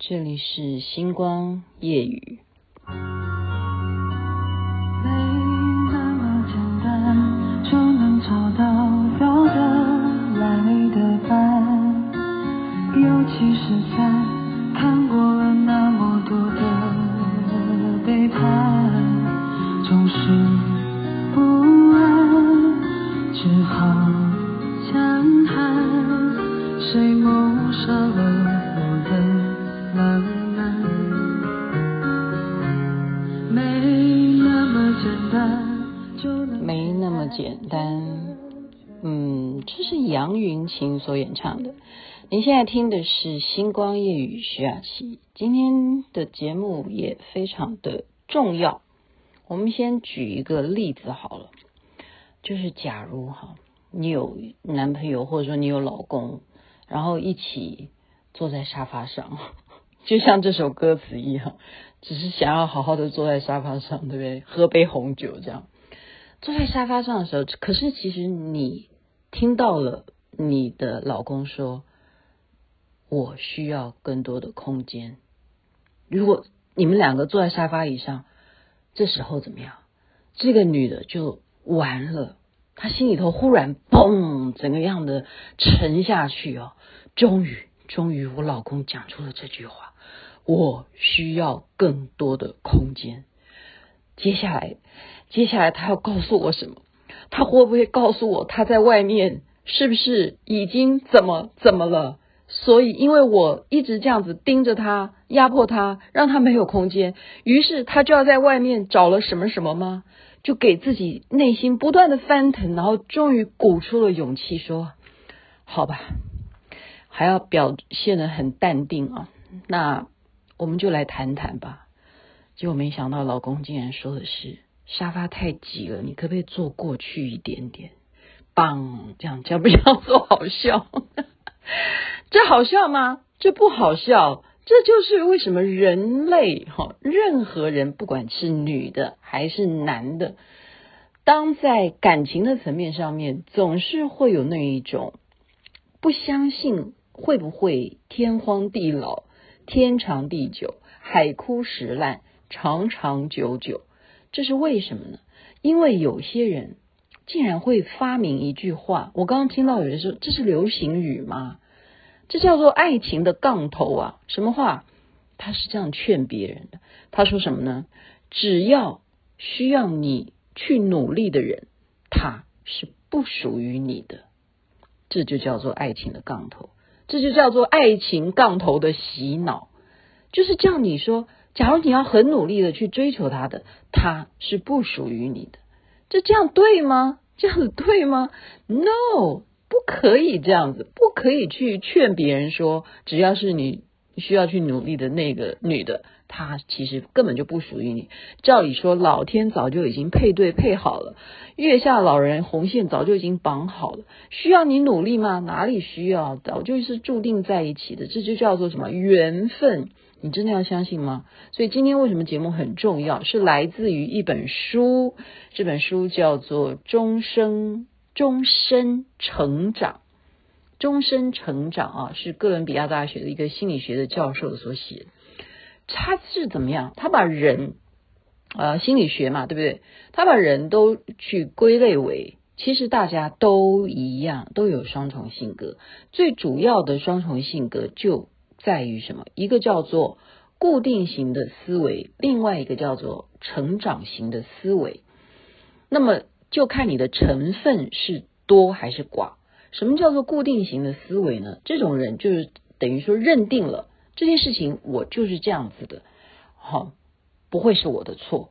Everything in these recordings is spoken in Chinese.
这里是星光夜雨。没那么简单，嗯，这是杨云琴所演唱的。您现在听的是星光夜雨徐雅琪。今天的节目也非常的重要。我们先举一个例子好了，就是假如哈，你有男朋友或者说你有老公，然后一起坐在沙发上，就像这首歌词一样，只是想要好好的坐在沙发上，对不对？喝杯红酒这样。坐在沙发上的时候，可是其实你听到了你的老公说：“我需要更多的空间。”如果你们两个坐在沙发椅上，这时候怎么样？这个女的就完了，她心里头忽然嘣，整个样的沉下去哦。终于，终于，我老公讲出了这句话：“我需要更多的空间。”接下来。接下来他要告诉我什么？他会不会告诉我他在外面是不是已经怎么怎么了？所以因为我一直这样子盯着他，压迫他，让他没有空间，于是他就要在外面找了什么什么吗？就给自己内心不断的翻腾，然后终于鼓出了勇气说：“好吧，还要表现得很淡定啊。那我们就来谈谈吧。”结果没想到老公竟然说的是。沙发太挤了，你可不可以坐过去一点点？棒，这样叫不叫做好笑？这好笑吗？这不好笑。这就是为什么人类哈，任何人不管是女的还是男的，当在感情的层面上面，总是会有那一种不相信会不会天荒地老、天长地久、海枯石烂、长长久久。这是为什么呢？因为有些人竟然会发明一句话，我刚刚听到有人说这是流行语吗？这叫做爱情的杠头啊！什么话？他是这样劝别人的。他说什么呢？只要需要你去努力的人，他是不属于你的。这就叫做爱情的杠头，这就叫做爱情杠头的洗脑，就是叫你说。假如你要很努力的去追求他的，他是不属于你的，这这样对吗？这样子对吗？No，不可以这样子，不可以去劝别人说，只要是你需要去努力的那个女的，她其实根本就不属于你。照理说，老天早就已经配对配好了，月下老人红线早就已经绑好了，需要你努力吗？哪里需要？早就是注定在一起的，这就叫做什么缘分。你真的要相信吗？所以今天为什么节目很重要？是来自于一本书，这本书叫做《终生终身成长》，终身成长啊，是哥伦比亚大学的一个心理学的教授所写。他是怎么样？他把人、呃，心理学嘛，对不对？他把人都去归类为，其实大家都一样，都有双重性格。最主要的双重性格就。在于什么？一个叫做固定型的思维，另外一个叫做成长型的思维。那么就看你的成分是多还是寡。什么叫做固定型的思维呢？这种人就是等于说认定了这件事情，我就是这样子的，好，不会是我的错。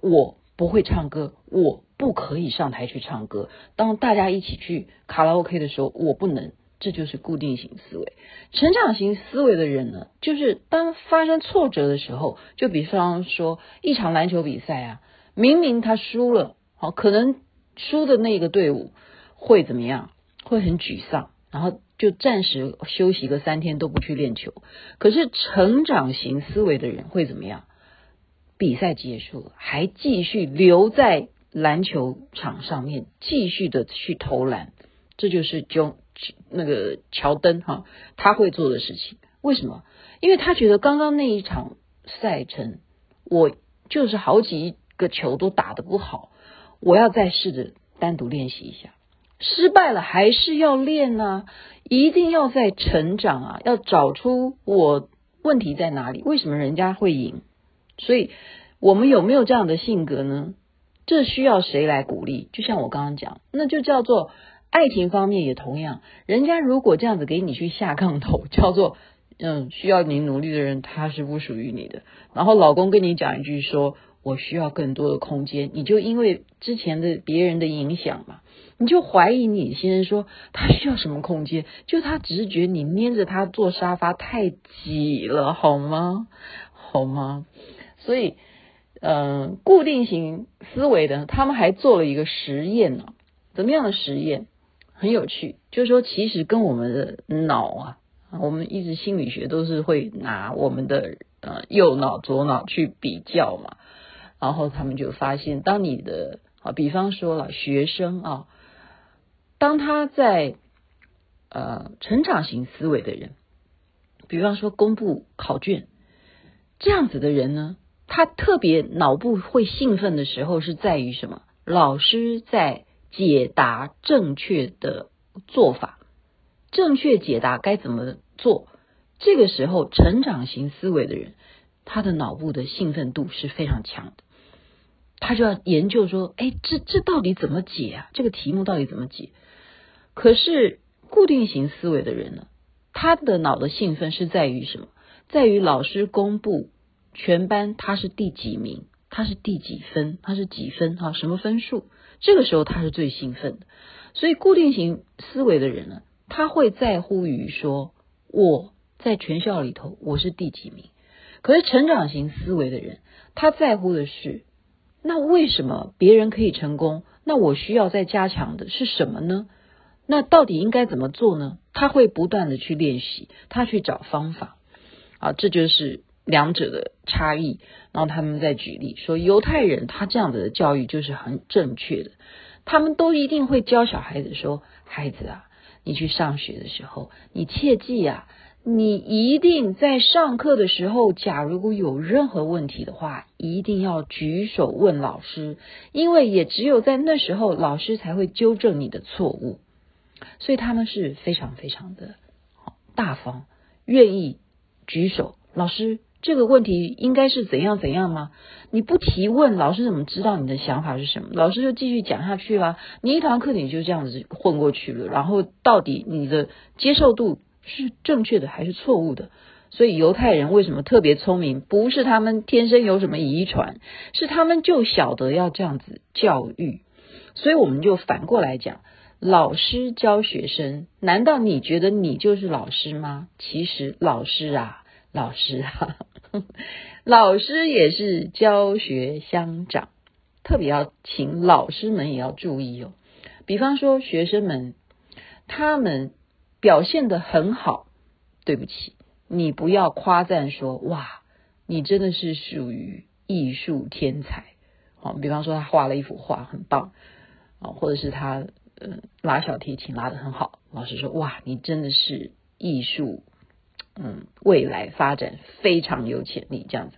我不会唱歌，我不可以上台去唱歌。当大家一起去卡拉 OK 的时候，我不能。这就是固定型思维，成长型思维的人呢，就是当发生挫折的时候，就比方说一场篮球比赛啊，明明他输了，好，可能输的那个队伍会怎么样？会很沮丧，然后就暂时休息个三天都不去练球。可是成长型思维的人会怎么样？比赛结束了，还继续留在篮球场上面，继续的去投篮。这就是就。那个乔登哈，他会做的事情，为什么？因为他觉得刚刚那一场赛程，我就是好几个球都打得不好，我要再试着单独练习一下。失败了还是要练啊，一定要在成长啊，要找出我问题在哪里，为什么人家会赢？所以我们有没有这样的性格呢？这需要谁来鼓励？就像我刚刚讲，那就叫做爱情方面也同样，人家如果这样子给你去下杠头，叫做嗯，需要你努力的人他是不属于你的。然后老公跟你讲一句说，我需要更多的空间，你就因为之前的别人的影响嘛。你就怀疑你先生说他需要什么空间？就他只是觉得你黏着他坐沙发太挤了，好吗？好吗？所以，嗯、呃，固定型思维的他们还做了一个实验呢。怎么样的实验？很有趣，就是说其实跟我们的脑啊，我们一直心理学都是会拿我们的呃右脑、左脑去比较嘛。然后他们就发现，当你的啊，比方说了学生啊。当他在呃成长型思维的人，比方说公布考卷这样子的人呢，他特别脑部会兴奋的时候是在于什么？老师在解答正确的做法，正确解答该怎么做？这个时候，成长型思维的人，他的脑部的兴奋度是非常强的，他就要研究说，哎，这这到底怎么解啊？这个题目到底怎么解？可是固定型思维的人呢，他的脑的兴奋是在于什么？在于老师公布全班他是第几名，他是第几分，他是几分哈？什么分数？这个时候他是最兴奋的。所以固定型思维的人呢，他会在乎于说我在全校里头我是第几名。可是成长型思维的人，他在乎的是那为什么别人可以成功？那我需要再加强的是什么呢？那到底应该怎么做呢？他会不断的去练习，他去找方法，啊，这就是两者的差异。然后他们在举例说，犹太人他这样子的教育就是很正确的，他们都一定会教小孩子说：“孩子啊，你去上学的时候，你切记啊，你一定在上课的时候，假如果有任何问题的话，一定要举手问老师，因为也只有在那时候，老师才会纠正你的错误。”所以他们是非常非常的大方，愿意举手。老师，这个问题应该是怎样怎样吗？你不提问，老师怎么知道你的想法是什么？老师就继续讲下去了。你一堂课你就这样子混过去了，然后到底你的接受度是正确的还是错误的？所以犹太人为什么特别聪明？不是他们天生有什么遗传，是他们就晓得要这样子教育。所以我们就反过来讲。老师教学生，难道你觉得你就是老师吗？其实老师啊，老师啊，老师也是教学相长，特别要请老师们也要注意哦。比方说学生们，他们表现得很好，对不起，你不要夸赞说哇，你真的是属于艺术天才。好，比方说他画了一幅画，很棒啊，或者是他。嗯，拉小提琴拉得很好。老师说：“哇，你真的是艺术，嗯，未来发展非常有潜力。”这样子，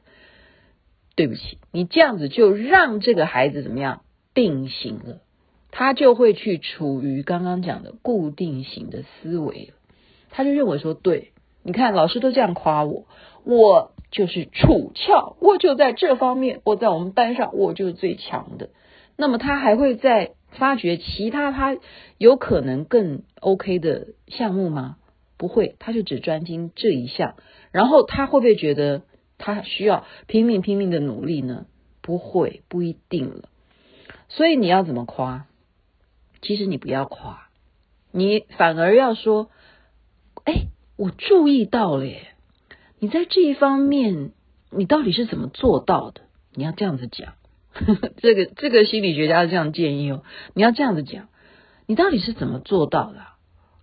对不起，你这样子就让这个孩子怎么样定型了，他就会去处于刚刚讲的固定型的思维。他就认为说：“对，你看老师都这样夸我，我就是处翘，我就在这方面，我在我们班上我就是最强的。”那么他还会在。发掘其他他有可能更 OK 的项目吗？不会，他就只专精这一项。然后他会不会觉得他需要拼命拼命的努力呢？不会，不一定了。所以你要怎么夸？其实你不要夸，你反而要说：“哎，我注意到了耶，你在这一方面，你到底是怎么做到的？”你要这样子讲。这个这个心理学家这样建议哦，你要这样子讲，你到底是怎么做到的？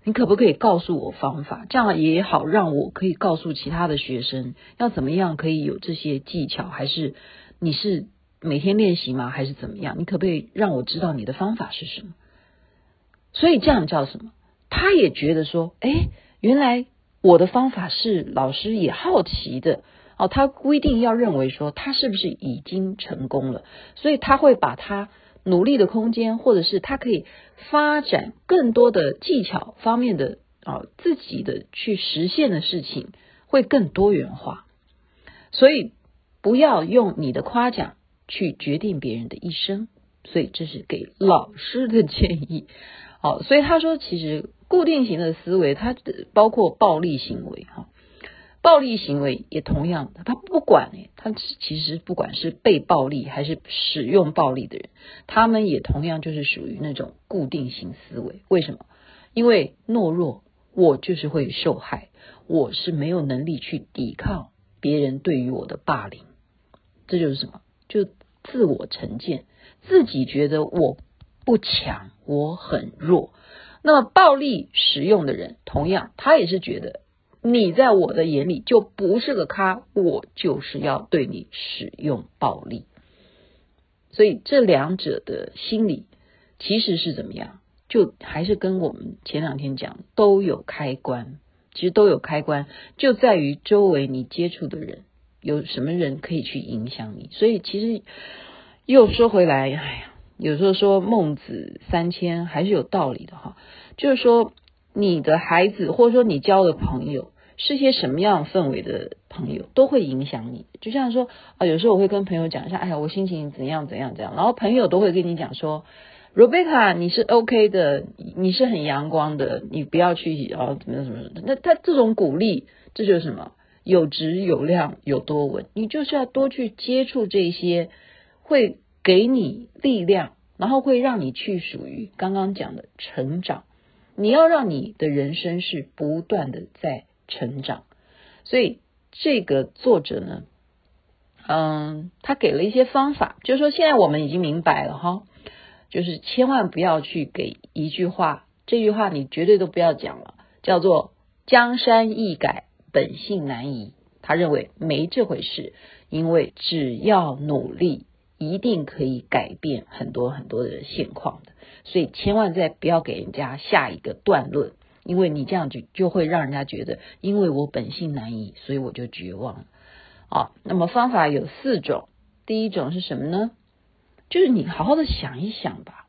你可不可以告诉我方法？这样也好，让我可以告诉其他的学生要怎么样可以有这些技巧，还是你是每天练习吗？还是怎么样？你可不可以让我知道你的方法是什么？所以这样叫什么？他也觉得说，哎，原来我的方法是老师也好奇的哦，他规定要认为说他是不是已经成功了，所以他会把他努力的空间，或者是他可以发展更多的技巧方面的啊自己的去实现的事情会更多元化，所以不要用你的夸奖去决定别人的一生，所以这是给老师的建议。好，所以他说其实。固定型的思维，它包括暴力行为哈，暴力行为也同样的，他不管诶，他其实不管是被暴力还是使用暴力的人，他们也同样就是属于那种固定型思维。为什么？因为懦弱，我就是会受害，我是没有能力去抵抗别人对于我的霸凌，这就是什么？就自我成见，自己觉得我不强，我很弱。那么暴力使用的人，同样他也是觉得你在我的眼里就不是个咖，我就是要对你使用暴力。所以这两者的心理其实是怎么样？就还是跟我们前两天讲都有开关，其实都有开关，就在于周围你接触的人有什么人可以去影响你。所以其实又说回来，哎呀。有时候说孟子三迁还是有道理的哈，就是说你的孩子或者说你交的朋友是些什么样氛围的朋友，都会影响你。就像说啊，有时候我会跟朋友讲一下，哎呀，我心情怎样怎样怎样，然后朋友都会跟你讲说，Rebecca 你是 OK 的，你是很阳光的，你不要去啊怎么怎么怎么。那他这种鼓励，这就是什么？有质有量有多稳，你就是要多去接触这些会。给你力量，然后会让你去属于刚刚讲的成长。你要让你的人生是不断的在成长。所以这个作者呢，嗯，他给了一些方法，就是说现在我们已经明白了哈，就是千万不要去给一句话，这句话你绝对都不要讲了，叫做“江山易改，本性难移”。他认为没这回事，因为只要努力。一定可以改变很多很多的现况的，所以千万再不要给人家下一个断论，因为你这样就就会让人家觉得，因为我本性难移，所以我就绝望了。啊，那么方法有四种，第一种是什么呢？就是你好好的想一想吧，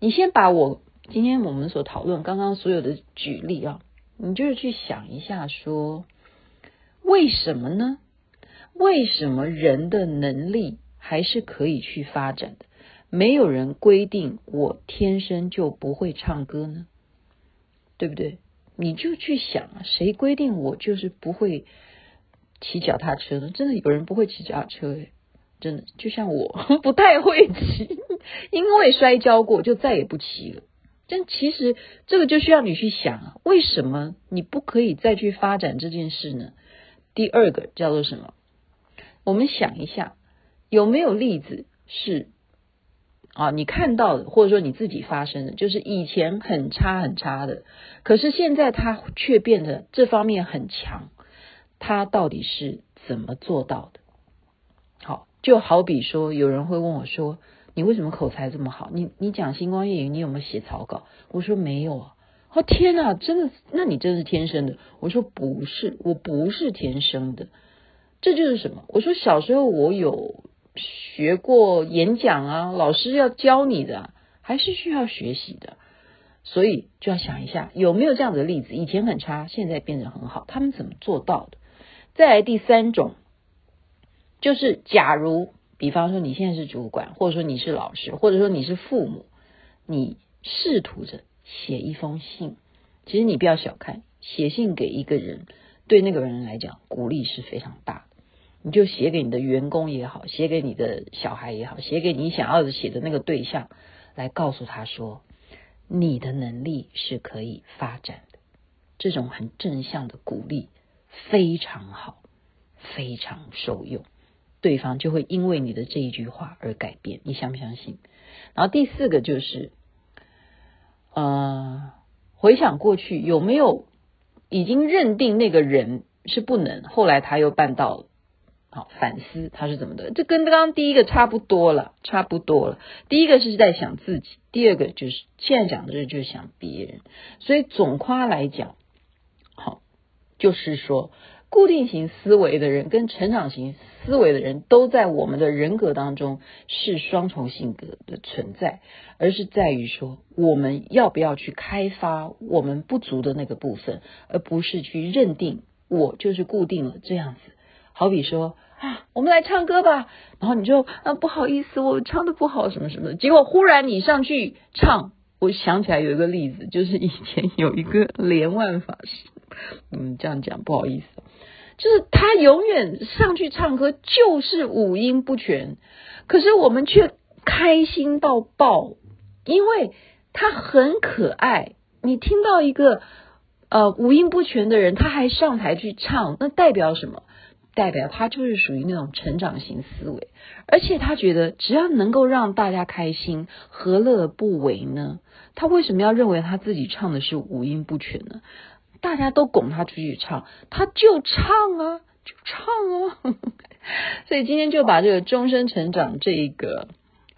你先把我今天我们所讨论刚刚所有的举例啊，你就是去想一下说，为什么呢？为什么人的能力？还是可以去发展的，没有人规定我天生就不会唱歌呢，对不对？你就去想啊，谁规定我就是不会骑脚踏车呢？真的有人不会骑脚踏车诶，真的就像我 不太会骑，因为摔跤过就再也不骑了。但其实这个就需要你去想啊，为什么你不可以再去发展这件事呢？第二个叫做什么？我们想一下。有没有例子是啊，你看到的，或者说你自己发生的，就是以前很差很差的，可是现在他却变得这方面很强，他到底是怎么做到的？好，就好比说，有人会问我说：“你为什么口才这么好？你你讲星光夜语，你有没有写草稿？”我说没有啊。哦天哪，真的？那你真是天生的？我说不是，我不是天生的。这就是什么？我说小时候我有。学过演讲啊，老师要教你的，还是需要学习的，所以就要想一下有没有这样的例子，以前很差，现在变得很好，他们怎么做到的？再来第三种，就是假如，比方说你现在是主管，或者说你是老师，或者说你是父母，你试图着写一封信，其实你不要小看，写信给一个人，对那个人来讲，鼓励是非常大。你就写给你的员工也好，写给你的小孩也好，写给你想要写的那个对象，来告诉他说，你的能力是可以发展的。这种很正向的鼓励非常好，非常受用，对方就会因为你的这一句话而改变。你相不相信？然后第四个就是，呃，回想过去有没有已经认定那个人是不能，后来他又办到了。反思他是怎么的，这跟刚刚第一个差不多了，差不多了。第一个是在想自己，第二个就是现在讲的这就是想别人。所以总括来讲，好，就是说，固定型思维的人跟成长型思维的人都在我们的人格当中是双重性格的存在，而是在于说，我们要不要去开发我们不足的那个部分，而不是去认定我就是固定了这样子。好比说啊，我们来唱歌吧，然后你就啊不好意思，我唱的不好什么什么的，结果忽然你上去唱。我想起来有一个例子，就是以前有一个莲万法师，嗯，这样讲不好意思，就是他永远上去唱歌就是五音不全，可是我们却开心到爆，因为他很可爱。你听到一个呃五音不全的人，他还上台去唱，那代表什么？代表他就是属于那种成长型思维，而且他觉得只要能够让大家开心，何乐不为呢？他为什么要认为他自己唱的是五音不全呢？大家都拱他出去唱，他就唱啊，就唱啊。所以今天就把这个终身成长这一个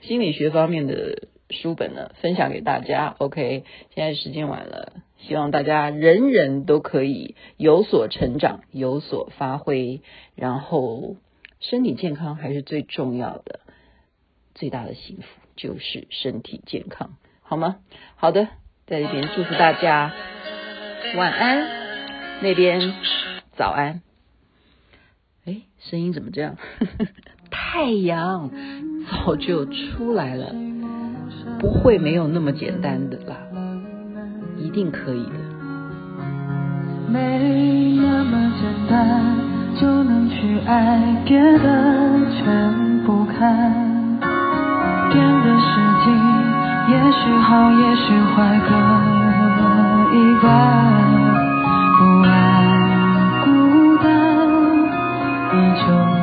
心理学方面的书本呢，分享给大家。OK，现在时间晚了。希望大家人人都可以有所成长，有所发挥，然后身体健康还是最重要的，最大的幸福就是身体健康，好吗？好的，在这边祝福大家晚安，那边早安。哎，声音怎么这样？太阳早就出来了，不会没有那么简单的啦。一定可以的。没那么简单就能去爱，别的全不看。变个世纪，也许好，也许坏，各一半。不爱孤单，你就。